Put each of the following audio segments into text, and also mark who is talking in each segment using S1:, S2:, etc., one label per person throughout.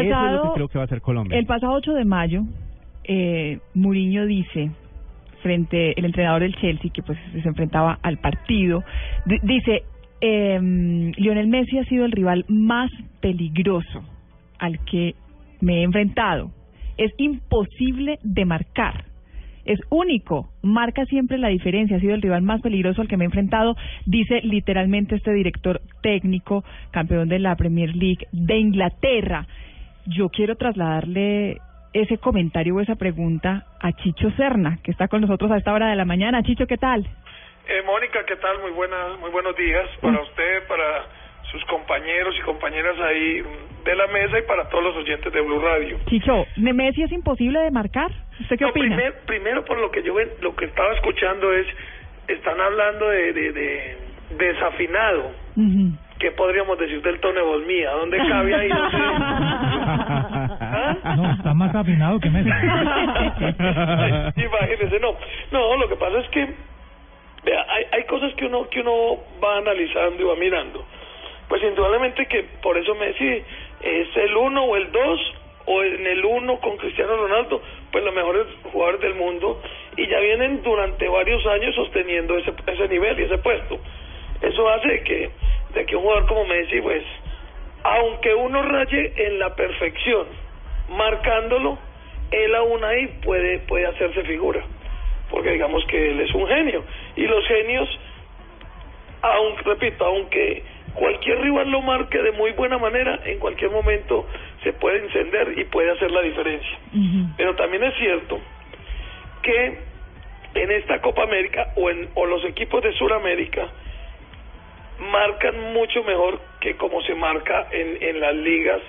S1: Eso es lo que
S2: Pasado,
S1: creo que va a hacer Colombia.
S2: el pasado 8 de mayo, eh, Mourinho dice, frente el entrenador del Chelsea, que pues se enfrentaba al partido, di- dice, eh, Lionel Messi ha sido el rival más peligroso al que me he enfrentado. Es imposible de marcar. Es único, marca siempre la diferencia, ha sido el rival más peligroso al que me he enfrentado, dice literalmente este director técnico, campeón de la Premier League de Inglaterra. Yo quiero trasladarle ese comentario o esa pregunta a Chicho Serna, que está con nosotros a esta hora de la mañana. Chicho, ¿qué tal?
S3: Eh, Mónica, ¿qué tal? Muy buenas, muy buenos días para usted, para sus compañeros y compañeras ahí de la mesa y para todos los oyentes de Blue Radio.
S2: Chicho, ¿ne- ¿Messi es imposible de marcar? ¿Usted qué
S3: No,
S2: opina?
S3: primer- primero, por lo que yo lo que estaba escuchando es, están hablando de, de, de desafinado.
S2: Ujú.
S3: ¿Qué podríamos decir del tono de voz mía? ¿Dónde cabe ahí? No sé. ¿Ah?
S4: No, está más afinado que Messi.
S3: Imagínese, no. No, lo que pasa es que vea, hay, hay cosas que uno que uno va analizando y va mirando. Pues indudablemente que por eso Messi es el uno o el dos o en el uno con Cristiano Ronaldo, pues los mejores jugadores del mundo y ya vienen durante varios años sosteniendo ese ese nivel y ese puesto. Eso hace de que de que un jugador como Messi, pues aunque uno raye en la perfección, marcándolo, él aún ahí puede, puede hacerse figura, porque digamos que él es un genio, y los genios, aunque, repito, aunque cualquier rival lo marque de muy buena manera, en cualquier momento se puede encender y puede hacer la diferencia. Pero también es cierto que en esta Copa América o, en, o los equipos de Sudamérica marcan mucho mejor que como se marca en, en las ligas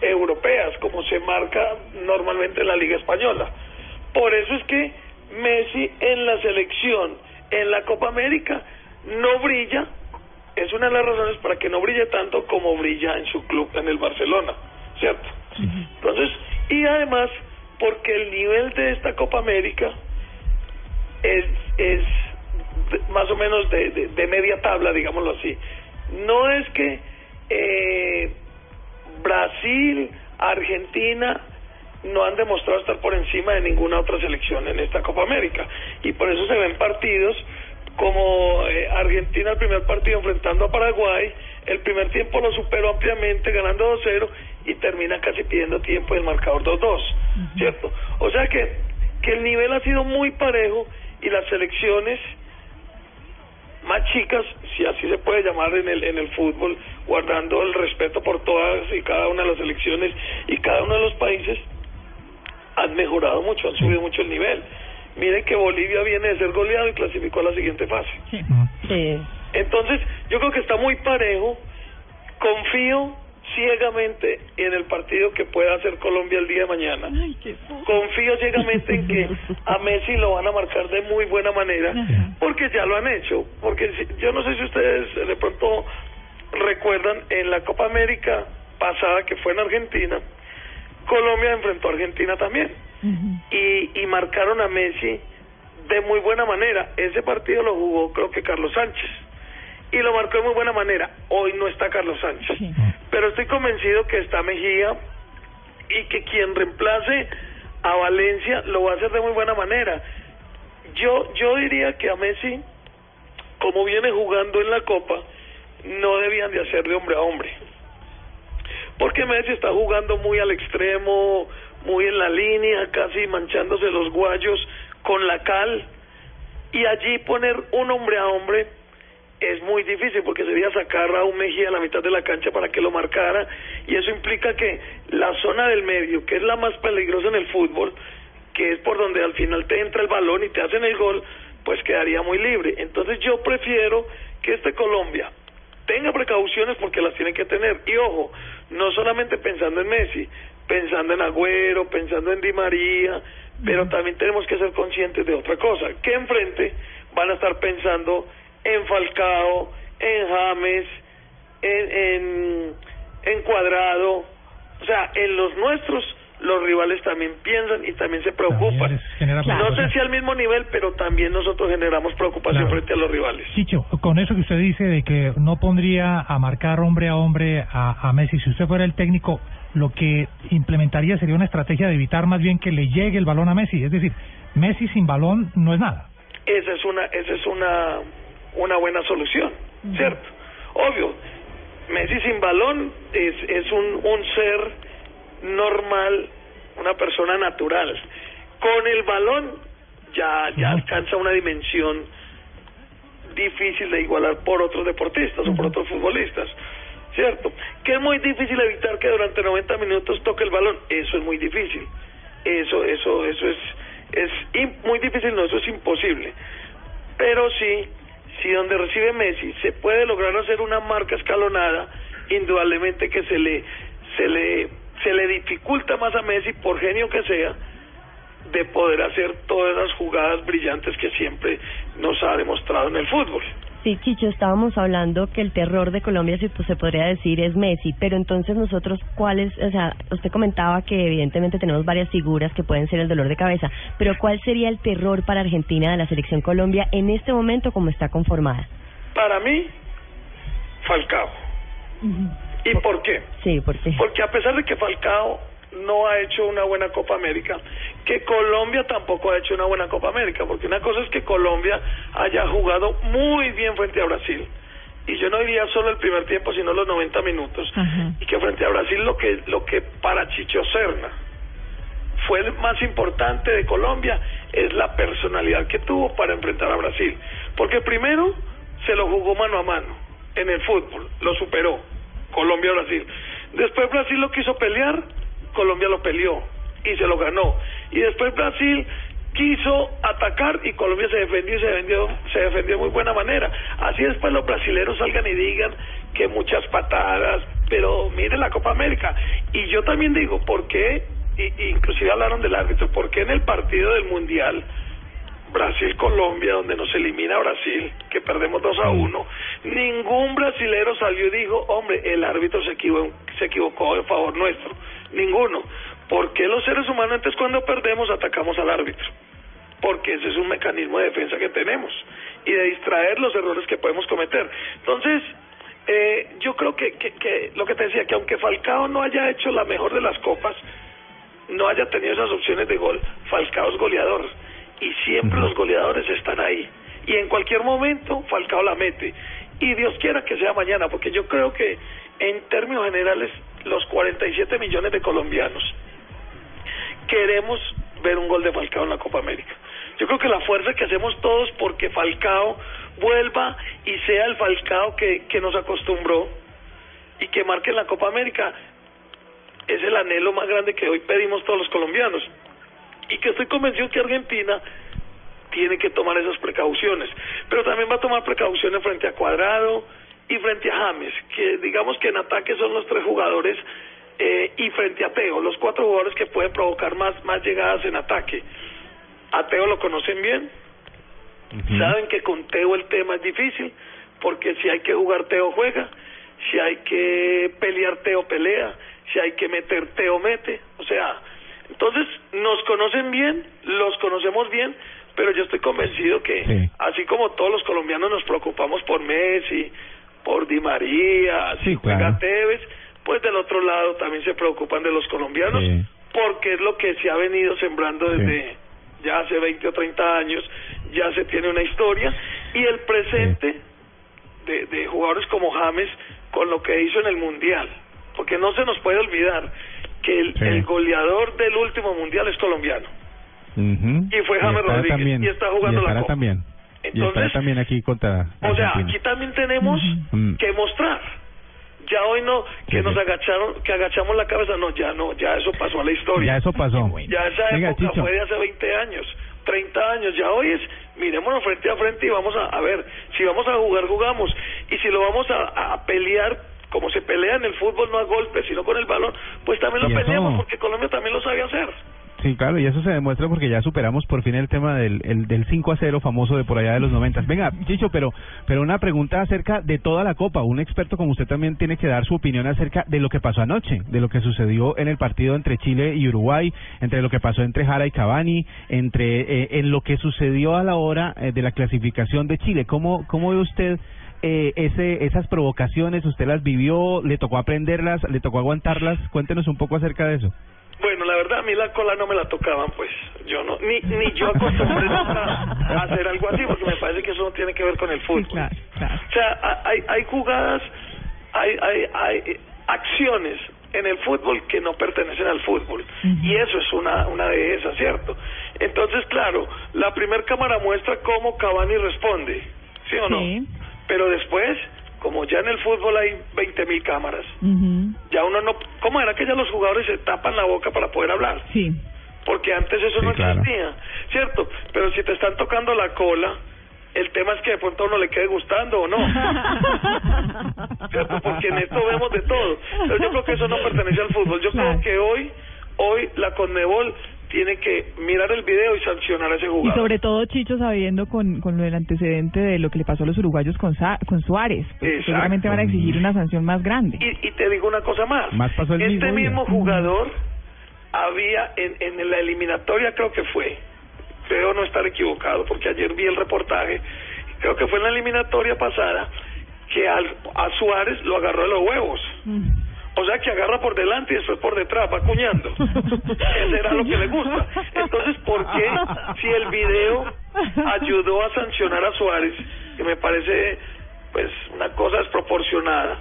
S3: europeas, como se marca normalmente en la liga española. Por eso es que Messi en la selección, en la Copa América, no brilla, es una de las razones para que no brille tanto como brilla en su club, en el Barcelona, ¿cierto? Entonces, y además, porque el nivel de esta Copa América es, es más o menos de, de, de media tabla, digámoslo así. No es que eh, Brasil, Argentina no han demostrado estar por encima de ninguna otra selección en esta Copa América y por eso se ven partidos como eh, Argentina el primer partido enfrentando a Paraguay, el primer tiempo lo superó ampliamente ganando 2-0 y termina casi pidiendo tiempo y el marcador 2-2, ¿cierto? O sea que, que el nivel ha sido muy parejo y las selecciones más chicas, si así se puede llamar en el en el fútbol, guardando el respeto por todas y cada una de las selecciones y cada uno de los países, han mejorado mucho, han subido mucho el nivel. Miren que Bolivia viene de ser goleado y clasificó a la siguiente fase.
S2: Sí.
S3: Entonces, yo creo que está muy parejo. Confío ciegamente en el partido que pueda hacer Colombia el día de mañana.
S2: Ay,
S3: Confío ciegamente en que a Messi lo van a marcar de muy buena manera, porque ya lo han hecho. Porque si- yo no sé si ustedes de pronto recuerdan en la Copa América pasada que fue en Argentina, Colombia enfrentó a Argentina también y, y marcaron a Messi de muy buena manera. Ese partido lo jugó creo que Carlos Sánchez y lo marcó de muy buena manera. Hoy no está Carlos Sánchez,
S2: Sí.
S3: Pero estoy convencido que está Mejía y que quien reemplace a Valencia lo va a hacer de muy buena manera. Yo yo diría que a Messi, como viene jugando en la Copa, no debían de hacer de hombre a hombre porque Messi está jugando muy al extremo, muy en la línea, casi manchándose los guayos con la cal, y allí poner un hombre a hombre es muy difícil porque sería sacar a un Mejía a la mitad de la cancha para que lo marcara y eso implica que la zona del medio, que es la más peligrosa en el fútbol, que es por donde al final te entra el balón y te hacen el gol, pues quedaría muy libre. Entonces yo prefiero que este Colombia tenga precauciones porque las tiene que tener. Y ojo, no solamente pensando en Messi, pensando en Agüero, pensando en Di María, pero también tenemos que ser conscientes de otra cosa, que enfrente van a estar pensando en Falcao, en James, en, en, en Cuadrado, o sea, en los nuestros los rivales también piensan y también se preocupan. No sé si al mismo nivel, pero también nosotros generamos preocupación frente a los rivales.
S1: Chicho, con eso que usted dice de que no pondría a marcar hombre a hombre a, a Messi, si usted fuera el técnico, lo que implementaría sería una estrategia de evitar más bien que le llegue el balón a Messi. Es decir, Messi sin balón no es nada.
S3: Esa es una, esa es una, una buena solución, ¿cierto? Obvio, Messi sin balón es, es un, un ser normal, una persona natural. Con el balón ya, ya alcanza una dimensión difícil de igualar por otros deportistas o por otros futbolistas. ¿Cierto? Que es muy difícil evitar que durante 90 minutos toque el balón. Eso es muy difícil. Eso, eso, eso es, es muy difícil, no, eso es imposible. Pero sí, si donde recibe Messi se puede lograr hacer una marca escalonada, indudablemente que se le se le se le dificulta más a Messi por genio que sea de poder hacer todas las jugadas brillantes que siempre nos ha demostrado en el fútbol.
S4: Sí, Chicho, estábamos hablando que el terror de Colombia, si pues, se podría decir, es Messi, pero entonces nosotros, ¿cuáles? O sea, usted comentaba que evidentemente tenemos varias figuras que pueden ser el dolor de cabeza, pero ¿cuál sería el terror para Argentina de la selección Colombia en este momento como está conformada?
S3: Para mí, Falcao. ¿Y por qué?
S4: Sí, ¿por qué?
S3: Porque a pesar de que Falcao no ha hecho una buena Copa América, que Colombia tampoco ha hecho una buena Copa América, porque una cosa es que Colombia haya jugado muy bien frente a Brasil, y yo no diría solo el primer tiempo, sino los 90 minutos, y que frente a Brasil lo que, lo que para Chicho Serna fue el más importante de Colombia es la personalidad que tuvo para enfrentar a Brasil, porque primero se lo jugó mano a mano en el fútbol, lo superó Colombia-Brasil. Después Brasil lo quiso pelear, Colombia lo peleó y se lo ganó. Y después Brasil quiso atacar y Colombia se defendió y se defendió, se defendió de muy buena manera. Así después los brasileños salgan y digan que muchas patadas, pero mire la Copa América. Y yo también digo, ¿por qué? Y, inclusive hablaron del árbitro, ¿por qué en el partido del Mundial Brasil-Colombia, donde nos elimina Brasil, que perdemos 2 a 1, ningún brasilero salió y dijo, hombre, el árbitro se equivocó, se equivocó a favor nuestro Ninguno. ¿Por qué los seres humanos entonces cuando perdemos atacamos al árbitro? Porque ese es un mecanismo de defensa que tenemos y de distraer los errores que podemos cometer. Entonces, eh, yo creo que, que, que lo que te decía, que aunque Falcao no haya hecho la mejor de las copas, no haya tenido esas opciones de gol, Falcao es goleador y siempre los goleadores están ahí. Y en cualquier momento Falcao la mete. Y Dios quiera que sea mañana, porque yo creo que en términos generales los 47 millones de colombianos queremos ver un gol de Falcao en la Copa América. Yo creo que la fuerza que hacemos todos porque Falcao vuelva y sea el Falcao que, que nos acostumbró y que marque en la Copa América es el anhelo más grande que hoy pedimos todos los colombianos y que estoy convencido que Argentina tiene que tomar esas precauciones, pero también va a tomar precauciones frente a Cuadrado, y frente a James, que digamos que en ataque son los tres jugadores, eh, y frente a Teo, los cuatro jugadores que pueden provocar más, más llegadas en ataque. A Teo lo conocen bien, saben que con Teo el tema es difícil, porque si hay que jugar Teo juega, si hay que pelear Teo pelea, si hay que meter Teo mete, o sea, entonces nos conocen bien, los conocemos bien, pero yo estoy convencido que así como todos los colombianos nos preocupamos por Messi, por Di María, si juega Tevez, pues del otro lado también se preocupan de los colombianos, porque es lo que se ha venido sembrando desde ya hace 20 o 30 años, ya se tiene una historia, y el presente de, de jugadores como James con lo que hizo en el Mundial, porque no se nos puede olvidar que el, goleador del último Mundial es colombiano. Y fue James Rodríguez, y está jugando la Copa.
S5: También. Entonces, y también aquí contra.
S3: O sea, aquí también tenemos mm. que mostrar. Ya hoy no, que nos agacharon, que agachamos la cabeza, no, ya no, ya eso pasó a la historia.
S5: Ya eso pasó.
S3: Ya esa época fue de hace 20 años. 30 años. Ya hoy es, mirémonos frente a frente y vamos a, a ver, si vamos a jugar, jugamos. Y si lo vamos a, a pelear, como se pelea en el fútbol, no a golpes, sino con el balón, pues también lo peleamos, porque Colombia también lo sabe hacer.
S5: Sí, claro, y eso se demuestra porque ya superamos por fin el tema del, el, del 5 a 0 famoso de por allá de los 90. Venga, Chicho, pero, pero una pregunta acerca de toda la Copa. Un experto como usted también tiene que dar su opinión acerca de lo que pasó anoche, de lo que sucedió en el partido entre Chile y Uruguay, entre lo que pasó entre Jara y Cavani, entre eh, en lo que sucedió a la hora eh, de la clasificación de Chile. ¿Cómo, cómo ve usted eh, ese, esas provocaciones? ¿Usted las vivió? ¿Le tocó aprenderlas? ¿Le tocó aguantarlas? Cuéntenos un poco acerca de eso.
S3: Bueno, la verdad, a mí la cola no me la tocaban, pues. Yo no, ni, ni yo acostumbré a hacer algo así, porque me parece que eso no tiene que ver con el fútbol.
S2: claro, claro.
S3: O sea, ha- hay, hay jugadas, hay, hay, hay acciones en el fútbol que no pertenecen al fútbol. Y eso es una, una de esas, ¿cierto? Entonces, claro, la primer cámara muestra cómo Cavani responde, ¿sí o no?
S2: Sí.
S3: Pero después, como ya en el fútbol hay 20 mil cámaras,
S2: Ujú.
S3: Ya uno no... ¿Cómo era que ya los jugadores se tapan la boca para poder hablar?
S2: Sí.
S3: Porque antes eso
S5: Sí,
S3: no
S5: claro.
S3: existía, ¿cierto? Pero si te están tocando la cola, el tema es que de pronto a uno le quede gustando o no. ¿Cierto? Porque en esto vemos de todo. Pero yo creo que eso no pertenece al fútbol. Yo
S2: Claro.
S3: creo que hoy, hoy la Conmebol tiene que mirar el video y sancionar a ese
S2: Y
S3: jugador.
S2: sobre todo, Chicho, sabiendo con, con lo del antecedente de lo que le pasó a los uruguayos con, Sa- con Suárez, pues,
S3: Exacto.
S2: seguramente van a exigir una sanción más grande.
S3: Y, y te digo una cosa más.
S5: Más pasó el
S3: este
S5: mismo
S3: jugador había en, en la eliminatoria, creo que fue, creo no estar equivocado, porque ayer vi el reportaje, creo que fue en la eliminatoria pasada, que al, a Suárez lo agarró de los huevos. O sea que agarra por delante y después por detrás, va cuñando. Ese era lo que le gusta. Entonces, ¿por qué si el video ayudó a sancionar a Suárez, que me parece pues una cosa desproporcionada?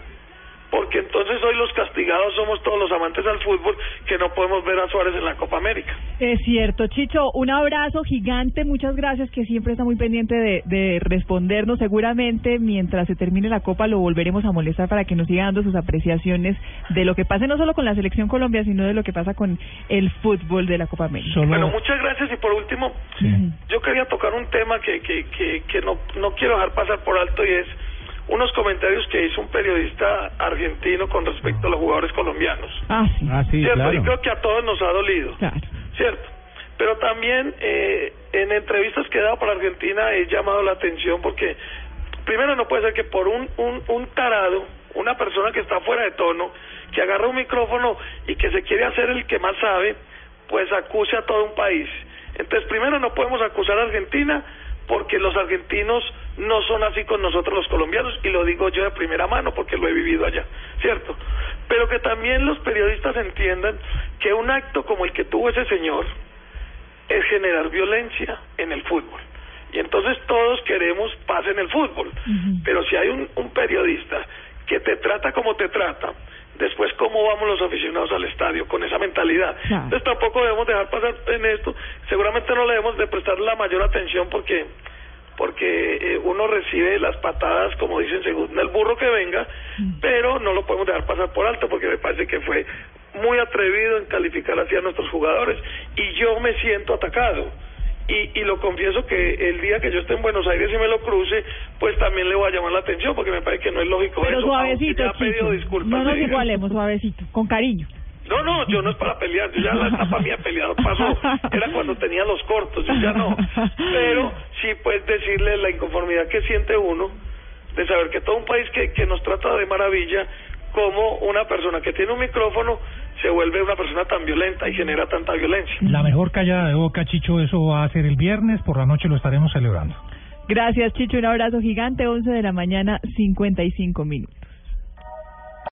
S3: Porque entonces hoy los castigados somos todos los amantes al fútbol que no podemos ver a Suárez en la Copa América.
S2: Es cierto, Chicho, un abrazo gigante, muchas gracias que siempre está muy pendiente de, de respondernos. Seguramente mientras se termine la Copa lo volveremos a molestar para que nos siga dando sus apreciaciones de lo que pasa no solo con la selección Colombia, sino de lo que pasa con el fútbol de la Copa América.
S1: Solo
S3: Bueno, muchas gracias y por último, yo quería tocar un tema que, que, que, que no, no quiero dejar pasar por alto y es unos comentarios que hizo un periodista argentino con respecto a los jugadores colombianos.
S2: Ah, sí,
S5: Ah, sí,
S3: ¿Cierto?
S5: claro.
S3: Y creo que a todos nos ha dolido.
S2: claro.
S3: ¿cierto? Pero también eh, en entrevistas que he dado para Argentina he llamado la atención porque primero no puede ser que por un, un, un tarado, una persona que está fuera de tono, que agarra un micrófono y que se quiere hacer el que más sabe, pues acuse a todo un país. Entonces primero no podemos acusar a Argentina porque los argentinos no son así con nosotros los colombianos y lo digo yo de primera mano porque lo he vivido allá, ¿cierto? Pero que también los periodistas entiendan que un acto como el que tuvo ese señor es generar violencia en el fútbol. Y entonces todos queremos paz en el fútbol. Pero si hay un, un periodista que te trata como te trata, después cómo vamos los aficionados al estadio con esa mentalidad. Entonces tampoco debemos dejar pasar en esto. Seguramente no le debemos de prestar la mayor atención porque porque eh, uno recibe las patadas, como dicen, según el burro que venga, pero no lo podemos dejar pasar por alto porque me parece que fue muy atrevido en calificar así a nuestros jugadores y yo me siento atacado. Y, y lo confieso que el día que yo esté en Buenos Aires y me lo cruce, pues también le voy a llamar la atención porque me parece que no es lógico
S2: Pero
S3: eso.
S2: suavecito,
S3: pedido
S2: Chicho.
S3: disculpas,
S2: No nos igualemos, suavecito, con cariño.
S3: No, no, yo no es para pelear, yo ya la etapa mía peleador pasó, era cuando tenía los cortos, yo ya no. Pero sí puedes decirle la inconformidad que siente uno de saber que todo un país que, que nos trata de maravilla, como una persona que tiene un micrófono se vuelve una persona tan violenta y genera tanta violencia.
S1: la mejor callada de boca, Chicho, eso va a ser el viernes, por la noche lo estaremos celebrando.
S2: Gracias, Chicho, un abrazo gigante, 11 de la mañana, 55 minutos.